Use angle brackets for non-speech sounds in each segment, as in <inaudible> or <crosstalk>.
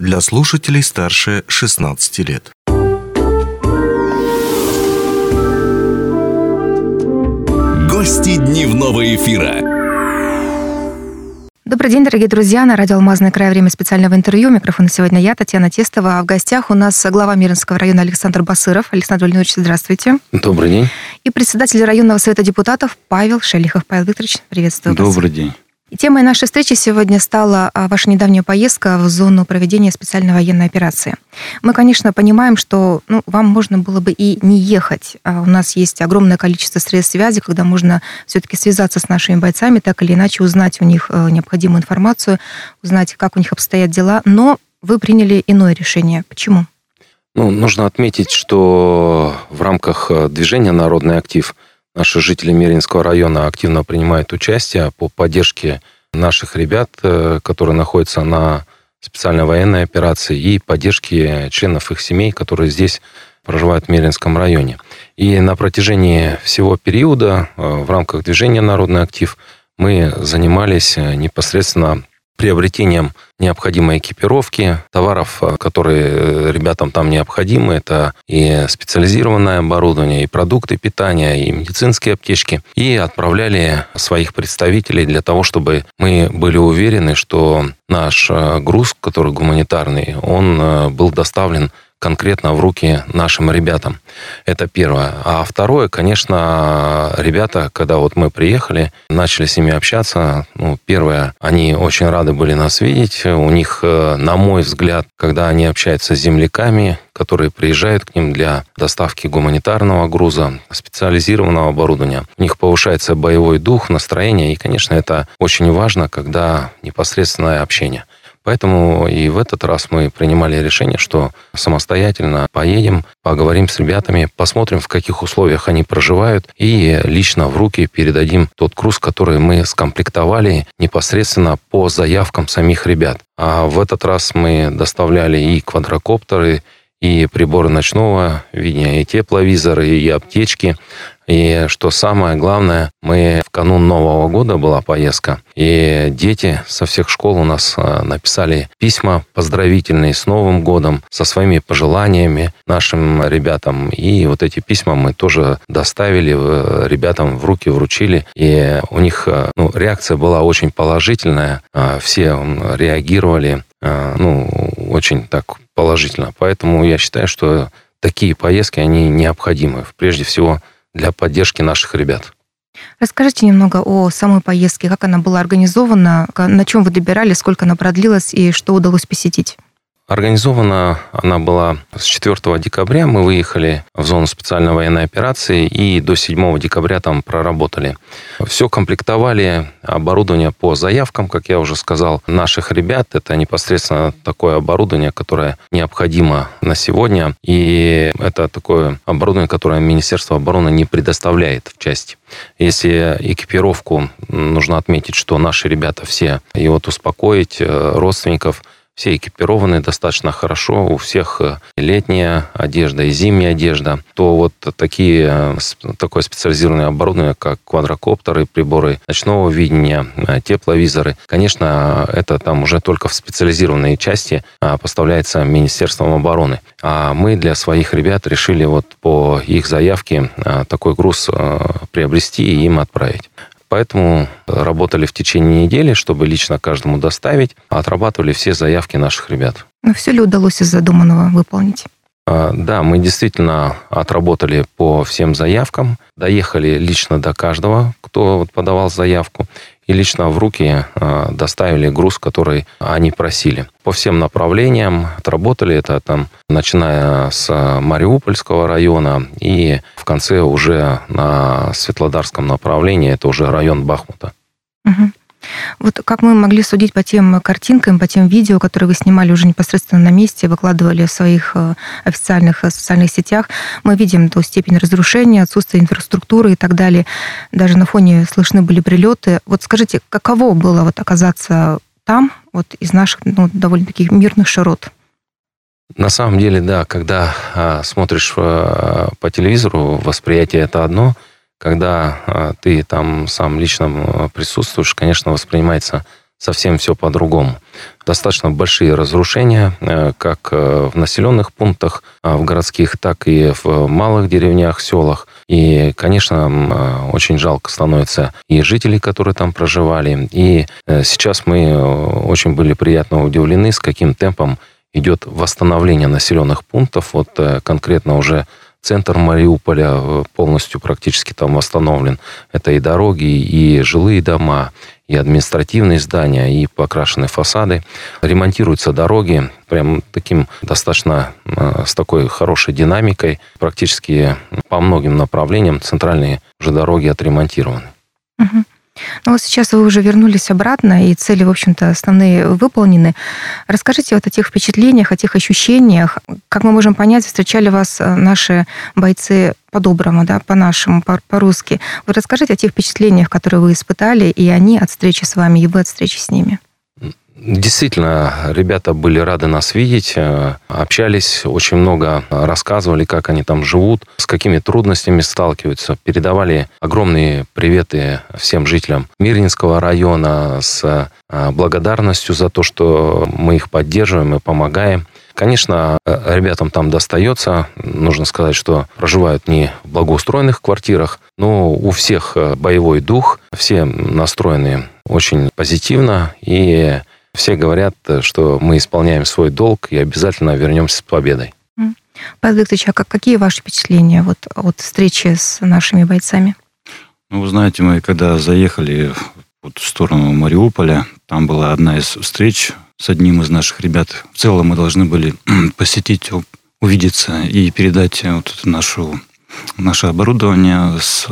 для слушателей старше 16 лет. Гости дневного эфира. Добрый день, дорогие друзья. На радио «Алмазный край» время специального интервью. Микрофон сегодня я, Татьяна Тестова. А в гостях у нас глава Мирнского района Александр Басыров. Александр Владимирович, здравствуйте. Добрый день. И председатель районного совета депутатов Павел Шелихов. Павел Викторович, приветствую вас. Добрый день. И темой нашей встречи сегодня стала а, ваша недавняя поездка в зону проведения специальной военной операции. Мы, конечно, понимаем, что ну, вам можно было бы и не ехать. А у нас есть огромное количество средств связи, когда можно все-таки связаться с нашими бойцами, так или иначе узнать у них э, необходимую информацию, узнать, как у них обстоят дела. Но вы приняли иное решение. Почему? Ну, нужно отметить, что в рамках э, движения «Народный актив» Наши жители Меринского района активно принимают участие по поддержке наших ребят, э, которые находятся на специальной военной операции, и поддержке членов их семей, которые здесь проживают в Меринском районе. И на протяжении всего периода э, в рамках движения «Народный актив» мы занимались э, непосредственно приобретением необходимой экипировки, товаров, э, которые э, ребятам там необходимы. Это и специализированное оборудование, и продукты питания, и медицинские аптечки. И отправляли своих представителей для того, чтобы мы были уверены, что наш э, груз, который гуманитарный, он был доставлен конкретно в руки нашим ребятам. Это первое. А второе, конечно, ребята, когда вот мы приехали, начали с ними общаться, ну, первое, они очень рады были нас видеть. У них, э, на мой взгляд, когда они общаются с земляками, которые приезжают к ним для доставки гуманитарного груза, специализированного оборудования. У них повышается боевой дух, настроение, и, конечно, это очень важно, когда непосредственное общение. Поэтому и в этот раз мы принимали решение, что самостоятельно поедем, поговорим с ребятами, посмотрим, в каких условиях они проживают, и лично в руки передадим тот груз, который мы скомплектовали непосредственно по заявкам самих ребят. А в этот раз мы доставляли и квадрокоптеры, и приборы ночного видения, и тепловизоры, и аптечки. И что самое главное, мы в канун Нового года была поездка, и дети со всех школ у нас а, написали письма поздравительные с Новым годом, со своими пожеланиями нашим ребятам. И вот эти письма мы тоже доставили ребятам в руки, вручили. И у них а, ну, реакция была очень положительная. А, все реагировали ну, очень так положительно. Поэтому я считаю, что такие поездки, они необходимы. Прежде всего, для поддержки наших ребят. Расскажите немного о самой поездке, как она была организована, на чем вы добирали, сколько она продлилась и что удалось посетить. Организована она была с 4 декабря. Мы выехали в зону специальной военной операции и до 7 декабря там проработали. Все комплектовали, оборудование по заявкам, как я уже сказал, наших ребят. Это непосредственно такое оборудование, которое необходимо на сегодня. И это такое оборудование, которое Министерство обороны не предоставляет в части. Если экипировку, нужно отметить, что наши ребята все, и вот успокоить э, родственников – все экипированы достаточно хорошо, у всех э, летняя одежда и зимняя одежда, то вот такие, э, такое специализированное оборудование, как квадрокоптеры, приборы ночного видения, э, тепловизоры, конечно, это там уже только в специализированные части а, поставляется Министерством обороны. А мы для своих ребят решили вот по их заявке такой груз приобрести и им отправить. Поэтому работали в течение недели, чтобы лично каждому доставить, отрабатывали все заявки наших ребят. Но все ли удалось из задуманного выполнить? А, да, мы действительно отработали по всем заявкам, доехали лично до каждого, кто подавал заявку, и лично в руки а, доставили груз, который они просили. По всем направлениям отработали это там, начиная с Мариупольского района и в конце уже на Светлодарском направлении, это уже район Бахмута. Угу. Вот как мы могли судить по тем картинкам, по тем видео, которые вы снимали уже непосредственно на месте, выкладывали в своих э, официальных э, социальных сетях, мы видим ту степень разрушения, отсутствие инфраструктуры и так далее. Даже на фоне слышны были прилеты. Вот скажите, каково было вот оказаться там, вот из наших ну, довольно таких мирных широт? На самом деле, да, когда а, смотришь а, по телевизору, восприятие это одно – когда а, ты там сам лично присутствуешь, конечно, воспринимается совсем все по-другому. Достаточно большие разрушения, э, как э, в населенных пунктах, а в городских, так и в малых деревнях, селах. И, конечно, очень жалко становится и жителей, которые там проживали. И сейчас мы очень были приятно удивлены, с каким темпом идет восстановление населенных пунктов. Вот конкретно уже Центр Мариуполя э, полностью практически там восстановлен. Это и дороги, и жилые дома, и административные здания, и покрашены фасады. Ремонтируются дороги прям таким достаточно э, с такой хорошей динамикой. Практически по многим направлениям центральные уже дороги отремонтированы. Угу. Ну вот сейчас вы уже вернулись обратно, и цели, в общем-то, основные выполнены. Расскажите вот о тех впечатлениях, о тех ощущениях. Как мы можем понять, встречали вас э, наши бойцы по-доброму, да, по-нашему, по-русски. Вы расскажите о тех впечатлениях, которые вы испытали, и они от встречи с вами, и вы от встречи с ними. Действительно, ребята были рады нас видеть, э, общались, очень много рассказывали, как они там живут, с какими трудностями сталкиваются, передавали огромные приветы всем жителям Мирнинского района с э, благодарностью за то, что мы их поддерживаем и помогаем. Конечно, э, ребятам там достается. Нужно сказать, что проживают не в благоустроенных квартирах, но у всех боевой дух, все настроены очень позитивно и все говорят, что мы исполняем свой долг и обязательно вернемся с победой. Павел Викторович, а какие ваши впечатления вот от встречи с нашими бойцами? Ну, вы знаете, мы когда заехали вот в сторону Мариуполя, там была одна из встреч с одним из наших ребят. В целом мы должны были <clears throat> посетить, увидеться и передать вот нашу, наше оборудование с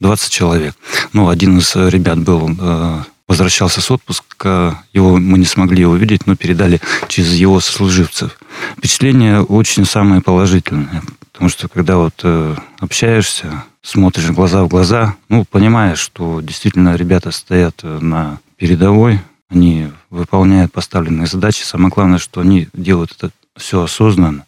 20 человек. Ну, один из ребят был э, возвращался с отпуска, его мы не смогли увидеть, но передали через его сослуживцев. Впечатление очень самое положительное, потому что когда вот э, общаешься, смотришь глаза в глаза, ну, понимаешь, что действительно ребята стоят э, на передовой, они выполняют поставленные задачи. Самое главное, что они делают это все осознанно.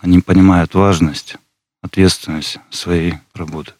Они понимают важность, ответственность своей работы.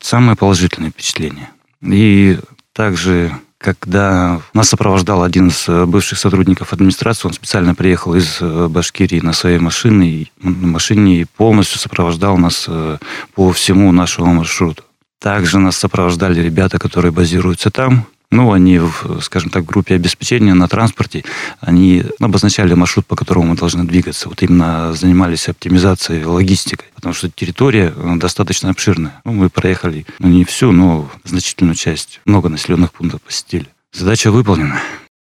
Самое положительное впечатление. И также когда нас сопровождал один из э, бывших сотрудников администрации, он специально приехал из э, Башкирии на своей машине, на машине и полностью сопровождал нас э, по всему нашему маршруту. Также нас сопровождали ребята, которые базируются там, ну, они, в, скажем так, в группе обеспечения на транспорте, они обозначали маршрут, по которому мы должны двигаться. Вот именно занимались оптимизацией, логистикой, потому что территория э, достаточно обширная. Ну, мы проехали, ну, не всю, но значительную часть. Много населенных пунктов посетили. Задача выполнена.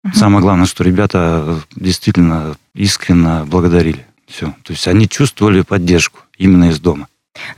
Угу. Самое главное, что ребята действительно искренне благодарили. Все. То есть они чувствовали поддержку именно из дома.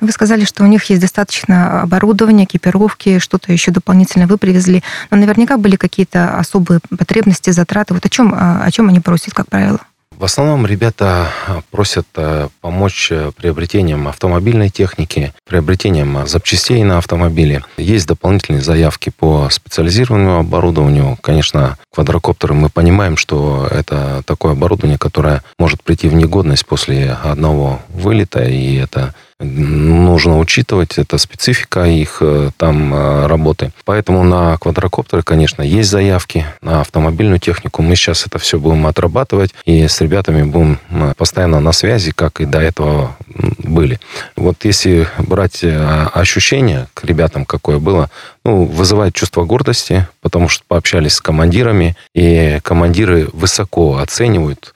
Вы сказали, что у них есть достаточно оборудования, экипировки, что-то еще дополнительно вы привезли. Но наверняка были какие-то особые потребности, затраты. Вот о чем, о чем они просят, как правило? В основном ребята просят э, помочь приобретением автомобильной техники, приобретением запчастей на автомобиле. Есть дополнительные заявки по специализированному оборудованию. Конечно, квадрокоптеры мы понимаем, что это такое оборудование, которое может прийти в негодность после одного вылета, и это нужно учитывать, это специфика их э, там э, работы. Поэтому на квадрокоптеры, конечно, есть заявки, на автомобильную технику мы сейчас это все будем отрабатывать, и с ребятами будем э, постоянно на связи, как и до этого были. Вот если брать ощущение к ребятам, какое было, ну, вызывает чувство гордости, потому что пообщались с командирами, и командиры высоко оценивают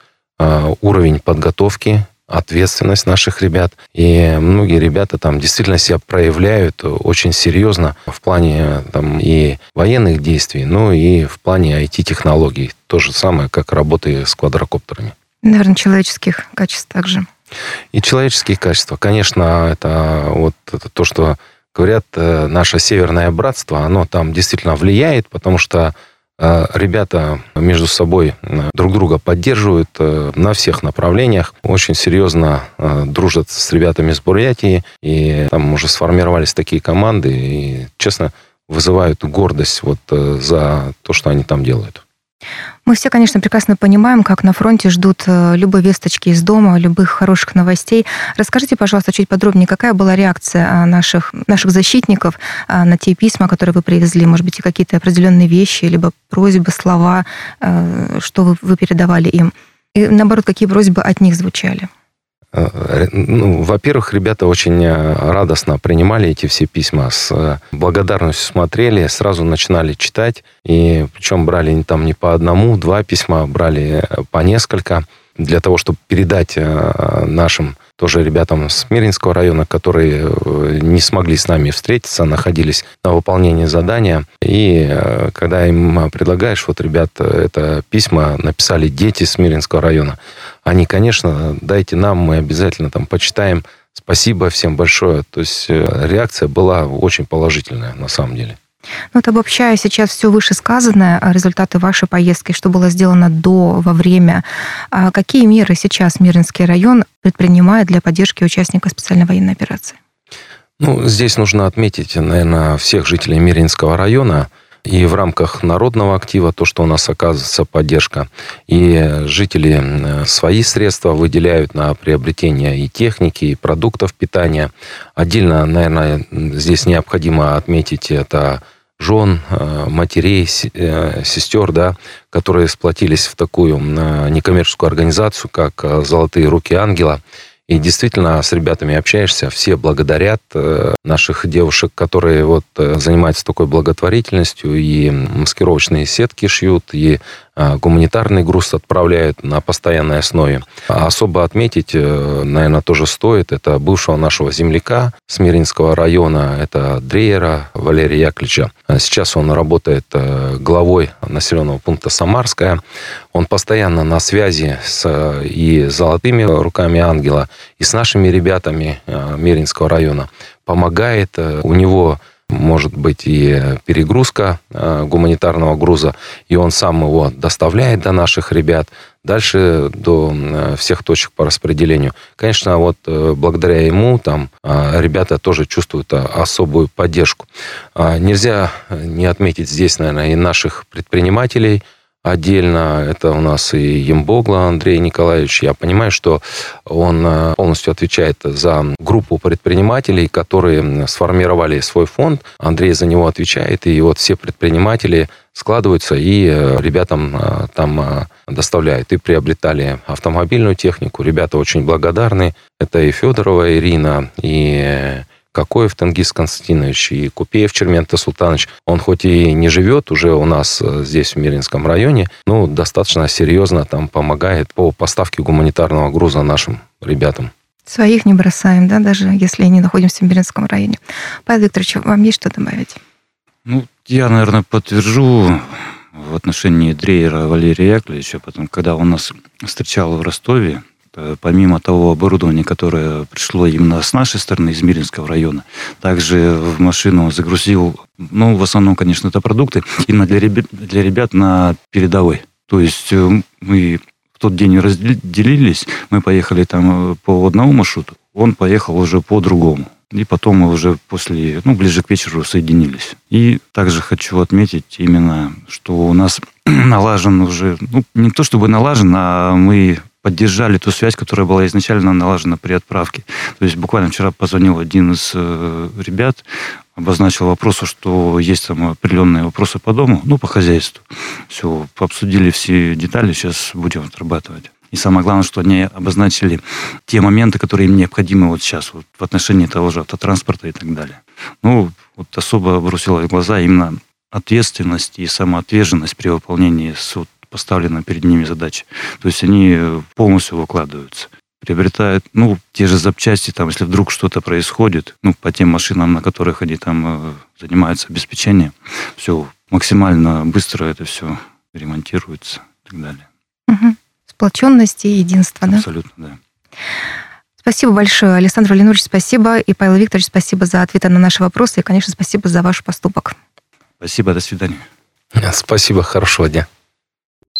уровень подготовки ответственность наших ребят. И многие ребята там действительно себя проявляют очень серьезно в плане там, и военных действий, ну и в плане IT-технологий. То же самое, как работы с квадрокоптерами. Наверное, человеческих качеств также. И человеческие качества. Конечно, это вот это то, что говорят, э, наше северное братство, оно там действительно влияет, потому что ребята между собой э, друг друга поддерживают э, на всех направлениях. Очень серьезно э, дружат с ребятами с Бурятии. И там уже сформировались такие команды. И, честно, вызывают гордость вот за то, что они там делают. Мы все, конечно, прекрасно понимаем, как на фронте ждут э, любые весточки из дома, любых хороших новостей. Расскажите, пожалуйста, чуть подробнее, какая была реакция а, наших, наших защитников а, на те письма, которые вы привезли? Может быть, и какие-то определенные вещи, либо просьбы, слова, э, что вы, вы передавали им? И, наоборот, какие просьбы от них звучали? Э, ну, во-первых, ребята очень э, радостно принимали эти все письма, с э, благодарностью смотрели, сразу начинали читать, и причем брали там не по одному, два письма, брали по несколько для того, чтобы передать нашим тоже ребятам с Миринского района, которые не смогли с нами встретиться, находились на выполнении задания. И когда им предлагаешь, вот, ребят, это письма написали дети с Миринского района, они, конечно, дайте нам, мы обязательно там почитаем. Спасибо всем большое. То есть э, реакция была очень положительная на самом деле. Ну, вот обобщая сейчас все вышесказанное, а, результаты вашей поездки, что было сделано до, во время, а какие меры сейчас Мирнинский район предпринимает для поддержки участника специальной военной операции? Ну, здесь нужно отметить, наверное, всех жителей Миринского района, и в рамках народного актива то, что у нас оказывается поддержка. И жители свои средства выделяют на приобретение и техники, и продуктов питания. Отдельно, наверное, здесь необходимо отметить это жен, э, матерей, э, сестер, да, которые сплотились в такую э, некоммерческую организацию, как «Золотые руки ангела», и действительно с ребятами общаешься, все благодарят э, наших девушек, которые вот э, занимаются такой благотворительностью, и маскировочные сетки шьют, и гуманитарный груз отправляют на постоянной основе. А особо отметить, э, наверное, тоже стоит, это бывшего нашего земляка с Миринского района, это Дрейера Валерия Яковлевича. А сейчас он работает главой населенного пункта Самарская. Он постоянно на связи с и золотыми руками ангела, и с нашими ребятами Миринского района. Помогает. У него может быть и перегрузка э, гуманитарного груза, и он сам его доставляет до наших ребят, дальше до э, всех точек по распределению. Конечно, вот э, благодаря ему там ребята тоже чувствуют особую поддержку. Нельзя не отметить здесь, наверное, и наших предпринимателей – Отдельно это у нас и Ембогла Андрей Николаевич. Я понимаю, что он э, полностью отвечает за группу предпринимателей, которые сформировали свой фонд. Андрей за него отвечает, и вот все предприниматели складываются и э, ребятам э, там доставляют. И приобретали автомобильную технику. Ребята очень благодарны. Это и Федорова Ирина, и Кокоев Тенгиз Константинович и Купеев Чермента Султанович. Он хоть и не живет уже у нас э, здесь, в Миринском районе, но достаточно серьезно там помогает по поставке гуманитарного груза нашим ребятам. Своих не бросаем, да, даже если не находимся в Миринском районе. Павел Викторович, вам есть что добавить? Ну, я, наверное, подтвержу в отношении Дрейера Валерия Яковлевича, потом, когда он нас встречал в Ростове, помимо того оборудования, которое пришло именно с нашей стороны, из Миринского района, также в машину загрузил, ну, в основном, конечно, это продукты, именно для ребят, для ребят на передовой. То есть э, мы в тот день разделились, мы поехали там э, по одному маршруту, он поехал уже по другому. И потом мы уже после, ну, ближе к вечеру соединились. И также хочу отметить именно, что у нас <clears throat> налажен уже, ну, не то чтобы налажен, а мы поддержали ту связь, которая была изначально налажена при отправке. То есть буквально вчера позвонил один из э, ребят, обозначил вопрос, что есть там определенные вопросы по дому, ну, по хозяйству. Все, обсудили все детали, сейчас будем отрабатывать. И самое главное, что они обозначили те моменты, которые им необходимы вот сейчас, вот в отношении того же автотранспорта и так далее. Ну, вот особо бросила в глаза именно ответственность и самоотверженность при выполнении суд поставлена перед ними задача. То есть они полностью выкладываются приобретают, ну, те же запчасти, там, если вдруг что-то происходит, ну, по тем машинам, на которых они там э, занимаются обеспечением, все максимально быстро это все ремонтируется и так далее. Угу. Сплоченность и единство, да? Абсолютно, да. Спасибо большое, Александр Валерьевич, спасибо. И Павел Викторович, спасибо за ответы на наши вопросы. И, конечно, спасибо за ваш поступок. Спасибо, до свидания. Спасибо, хорошего дня.